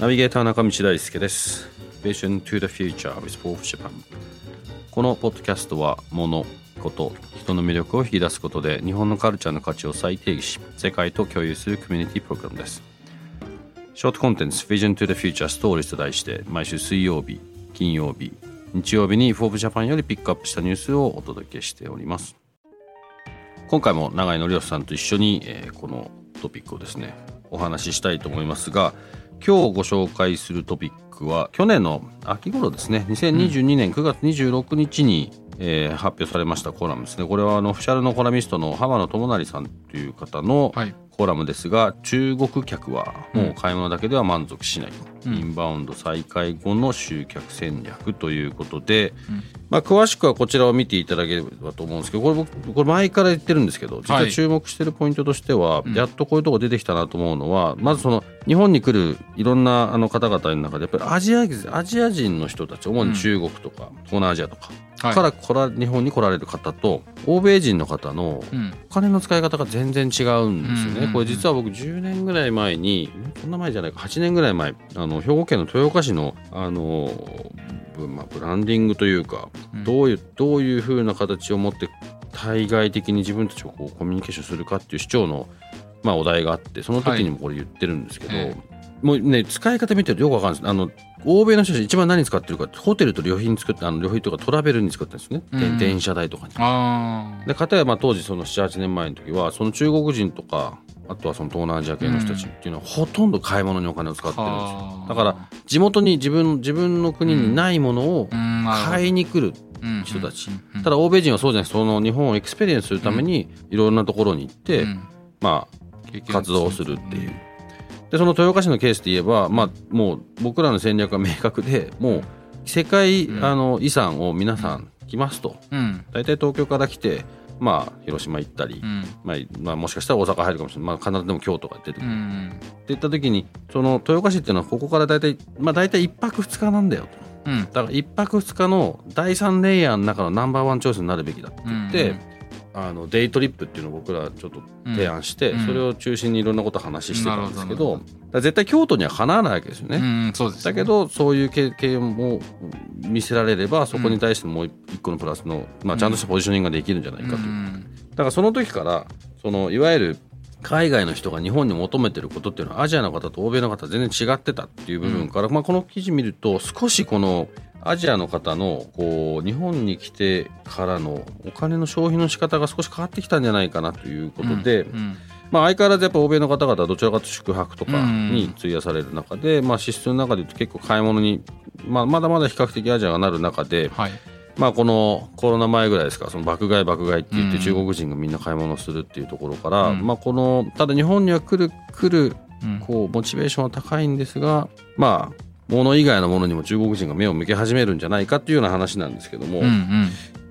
ナビゲーター中道大輔です。Vision to the Future with Fourth Japan このポッドキャストは物こと人の魅力を引き出すことで日本のカルチャーの価値を再定義し世界と共有するコミュニティプログラムです。ショートコンテンツ Vision to the Future Stories と題して毎週水曜日金曜日日曜日にフォーブジャパンよりピックアップしたニュースをお届けしております。今回も永井則義さんと一緒に、えー、このトピックをですねお話ししたいと思いますが今日ご紹介するトピックは去年の秋頃ですね2022年9月26日に、えー、発表されましたコラムですね。これはあのオフィシャルのコラミストの浜野智成さんという方のコラムですが、中国客はもう買い物だけでは満足しないと、うん、インバウンド再開後の集客戦略ということで、うん、まあ、詳しくはこちらを見ていただければと思うんですけどこれ僕これ前から言ってるんですけど実は注目してるポイントとしては、はい、やっとこういうとこ出てきたなと思うのは、まずその日本に来るいろんなあの方々の中でやっぱりアジアアジア人の人たち主に中国とか、東南アジアとかから来ら、日本に来られる方と欧米人の方のお金の使い方が全然違うんですよね。これ実は僕10年ぐらい前にそんな前じゃないか8年ぐらい前あの兵庫県の豊岡市のあのまあ、ブランディングというか、どういうどういうふうな形を持って対外的に自分たちをこうコミュニケーションするかっていう主張の、まあ、お題があってその時にもこれ言ってるんですけど、はい。もうね使い方見てるとよくわかるんです。あの欧米の人たち一番何使ってるかホテルと旅費に使ってあの旅費とかトラベルに使ってるんですね、うん、電車代とかに。で片やまあ当時その78年前の時はその中国人とかあとはその東南アジア系の人たちっていうのは、ほとんど買い物にお金を使ってるんですよ。だから地元に自分自分の国にないものを買いに来る人たち、ただ欧米人はそうじゃない。その日本を experience するためにいろんなところに行って、まあ活動をするっていう。でその豊岡市のケースで言えば、まあ、もう僕らの戦略は明確でもう世界、あの遺産を皆さん来ますと、大体東京から来てまあ、広島行ったり、うん、まあまあ、もしかしたら大阪入るかもしれない、まあ、必ずでも京都が出てくる、うん、っていった時にその豊岡市っていうのはここから大体、まあ、大体1泊2日なんだよと、うん、だから1泊2日の第3レイヤーの中のナンバーワンチョイスになるべきだって言って、あのデイトリップっていうのを僕らちょっと提案して、それを中心にいろんなこと話してたんですけどど絶対京都にはかなわないわけですよね。うん。そうです、ね、だけどそういう経験も見せられればそこに対してもう一個のプラスの、まあ、ちゃんとしたポジショニングができるんじゃないかと。いう。だからその時からそのいわゆる海外の人が日本に求めてることっていうのはアジアの方と欧米の方全然違ってたっていう部分から、うん、まあ、この記事見ると少しこのアジアの方のこう日本に来てからのお金の消費の仕方が少し変わってきたんじゃないかなということで、うんうん、まあ、相変わらずやっぱ欧米の方々はどちらかと宿泊とかに費やされる中で、まあ、支出の中でいうと結構買い物に、まあ、まだまだ比較的アジアがなる中で、はい、まあ、このコロナ前ぐらいですかその爆買い爆買いって言って中国人がみんな買い物するっていうところから、まあ、このただ日本には来る来るこうモチベーションは高いんですがまあ物以外のものにも中国人が目を向け始めるんじゃないかっていうような話なんですけども、うんうん、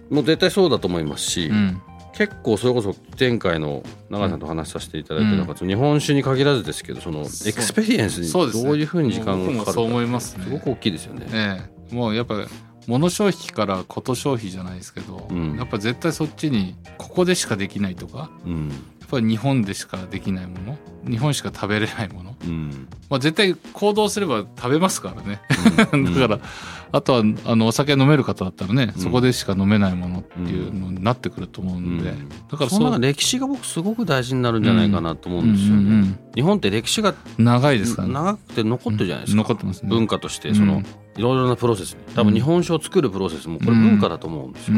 もう絶対そうだと思いますし、うん、結構それこそ前回の永井さんと話させていただいてなんか、日本酒に限らずですけどその experience にどういうふうに時間がかかるか。そう思います、ね、すごく大きいですよね。ええ、もうやっぱ物消費からこと消費じゃないですけど、うん、やっぱ絶対そっちにここでしかできないとか、うん、ぱり日本でしかできないもの？日本しか食べれないもの、うん、まあ、絶対行動すれば食べますからね、だからあとはあのお酒飲める方だったらね、そこでしか飲めないものっていうのになってくると思うんで、だからその歴史が僕すごく大事になるんじゃないかなと思うんですよね、日本って歴史が長いですから、ね、長くて残ってるじゃないですか、残ってますね、文化としてその、いろいろなプロセス多分日本酒を作るプロセスもこれ文化だと思うんですよ、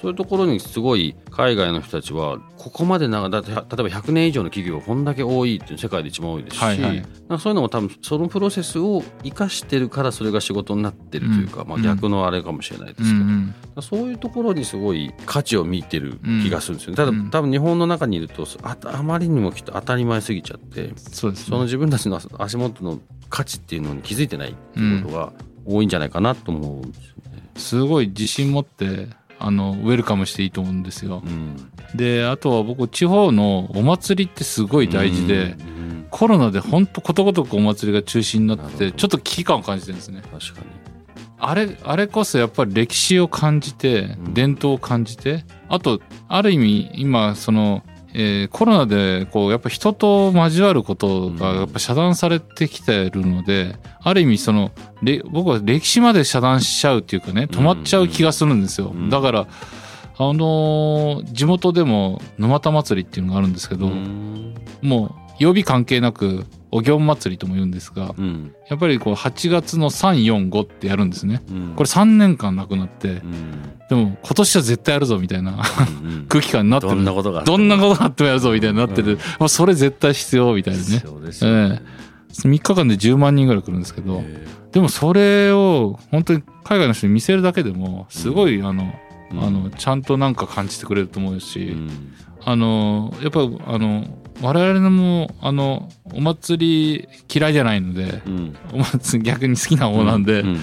そういうところにすごい海外の人たちはここまで例えば100年以上の企業がこんだけ多いっていう世界で一番多いですし、はいはい、そういうのも多分そのプロセスを生かしてるからそれが仕事になってるというか、うん、まあ、逆のあれかもしれないですけど、うんうん、そういうところにすごい価値を見てる気がするんですよ、ね、ただ多分日本の中にいるとああまりにもきっと当たり前すぎちゃってそうです、ね、その自分たちの足元の価値っていうのに気づいてないっていうことが多いんじゃないかなと思うんですよね。すごい自信持ってあのウェルカムしていいと思うんですよ。うん、であとは僕地方のお祭りってすごい大事で、うんうん、コロナで本当ことごとくお祭りが中止になってちょっと危機感を感じてるんですね。確かに。あれあれこそやっぱり歴史を感じて、伝統を感じてあとある意味今そのえー、コロナでこうやっぱ人と交わることがやっぱ遮断されてきてるので、ある意味その僕は歴史まで遮断しちゃうっていうかね止まっちゃう気がするんですよ。だからあのー、地元でも沼田祭りっていうのがあるんですけど、もう曜日関係なくお祇園祭りとも言うんですが、うん、やっぱりこう8月の345ってやるんですね、うん、これ3年間なくなって、うん、でも今年は絶対やるぞみたいな 空気感になってる。どんなことがどんなことがあってもやるぞみたいになってる、うん、それ絶対必要みたいなね。ね、えー、3日間で10万人ぐらい来るんですけどでもそれを本当に海外の人に見せるだけでもすごいあの、あのちゃんとなんか感じてくれると思うし、あのやっぱあの我々もあのお祭り嫌いじゃないので、うん、お祭り逆に好きな方なんで、うんうん、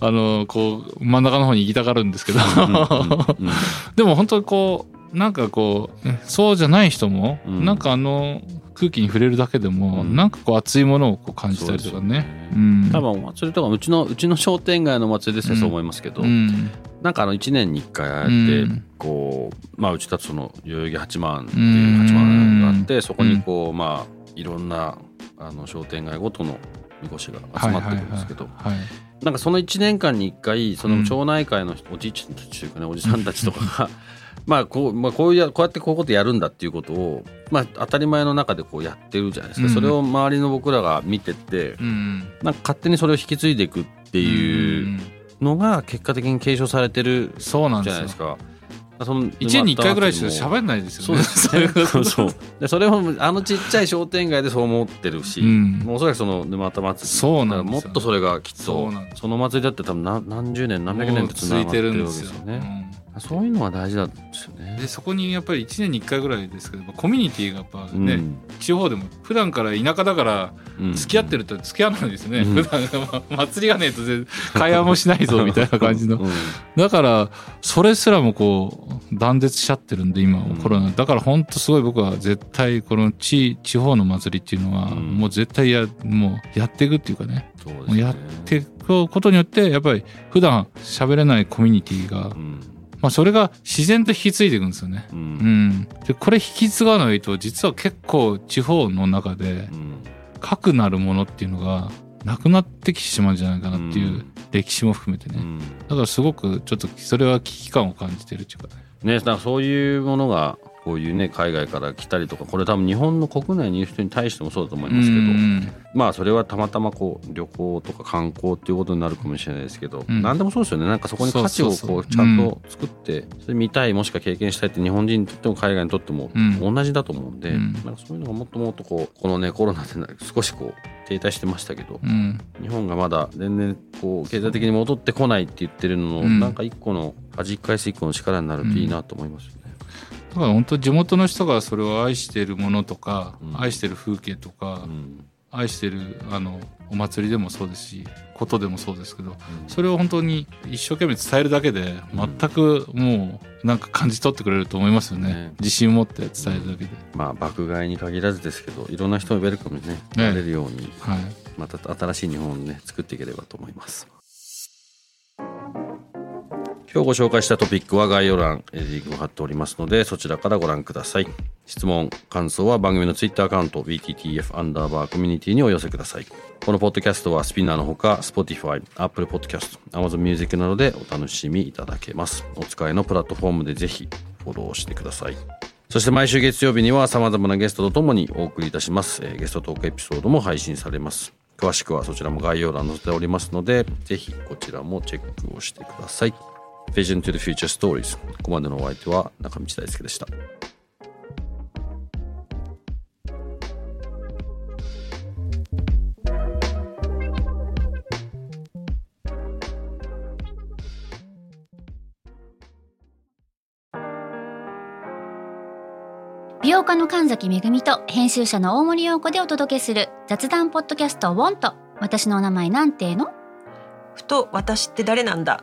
あのこう真ん中の方に行きたがるんですけど。でも本当にこうなんかこうそうじゃない人も、うん、なんかあの空気に触れるだけでも、うん、なんかこう熱いものをこう感じたりとかね、ね、うん、多分お祭りとかうちのうちの商店街のお祭りですね、そう思いますけど、なんかあの1年に1回あって、こうまあうちだとその代々木八幡っていう八幡って、そこにこうまあいろんなあの商店街ごとのみこしが集まってるんですけど、なんかその1年間に1回その町内会のおじいちゃんたちというかねおじさんたちとかが まあこうまあ、こういうこうやってこういうことやるんだっていうことを、まあ、当たり前の中でこうやってるじゃないですか、うん、それを周りの僕らが見てて、うん、なんか勝手にそれを引き継いでいくっていうのが結果的に継承されてるじゃないですか。その1年に1回ぐらいしか喋んないですよね。そうですね。そうでそれをあのちっちゃい商店街でそう思ってるし、うん、もうおそらくその沼田祭りそうなんもっとそれがきっとその祭りだって多分何何十年何百年ってつながってるわけですよね。そういうのは大事なんですよね。でそこにやっぱり1年に1回ぐらいですけどコミュニティがやっぱね、うん、地方でも普段から田舎だから付き合ってると付き合わないですね、うん、普段祭りがねえと会話もしないぞみたいな感じの、うん、だからそれすらもこう断絶しちゃってるんで今コロナ。だから本当すごい僕は絶対この地地方の祭りっていうのはもう絶対やもうやっていくっていうかね。ね。やっていくことによってやっぱり普段喋れないコミュニティが、まあ、それが自然と引き継いでいくんですよね。うん、うん、でこれ引き継がないと実は結構地方の中で核なるものっていうのがなくなってきてしまうんじゃないかなっていう歴史も含めてね、うん、だからすごくちょっとそれは危機感を感じてるっていうかね。ねだからそういうものがこういうね海外から来たりとかこれ多分日本の国内にいる人に対してもそうだと思いますけど、まあそれはたまたまこう旅行とか観光っていうことになるかもしれないですけど、うん、何でもそうですよね。なんかそこに価値をこうちゃんと作ってそれ見たいもしくは経験したいって日本人にとっても海外にとっても同じだと思うんで、うん、なんかそういうのがもっともっとこうこのねコロナで少しこう停滞してましたけど、うん、日本がまだ全然こう経済的に戻ってこないって言ってるのの、うん、なんか一個の弾き返す一個の力になるといいなと思いますよね。だから本当地元の人がそれを愛しているものとか、うん、愛してる風景とか、うん、愛してるあのお祭りでもそうですしことでもそうですけど、うん、それを本当に一生懸命伝えるだけで全くもうなんか感じ取ってくれると思いますよね、ね、自信を持って伝えるだけで、まあ爆買いに限らずですけどいろんな人をウェルカムにね。なれるように、はい、また新しい日本をね作っていければと思います。今日ご紹介したトピックは概要欄リンクを貼っておりますのでそちらからご覧ください。質問感想は番組のツイッターアカウント BTTF アンダーバーコミュニティにお寄せください。このポッドキャストはスピナーのほか Spotify、Apple Podcast、Amazon Music などでお楽しみいただけます。お使いのプラットフォームでぜひフォローしてください。そして毎週月曜日には様々なゲストとともにお送りいたします、ゲストトークエピソードも配信されます。詳しくはそちらも概要欄に載せておりますのでぜひこちらもチェックをしてください。Vision to the Future Stories ここまでのお相手は中道大輔でした。美容家の神崎めぐみと編集者の大森洋子でお届けする雑談ポッドキャストウォンと私のお名前なんての？ふと私って誰なんだ？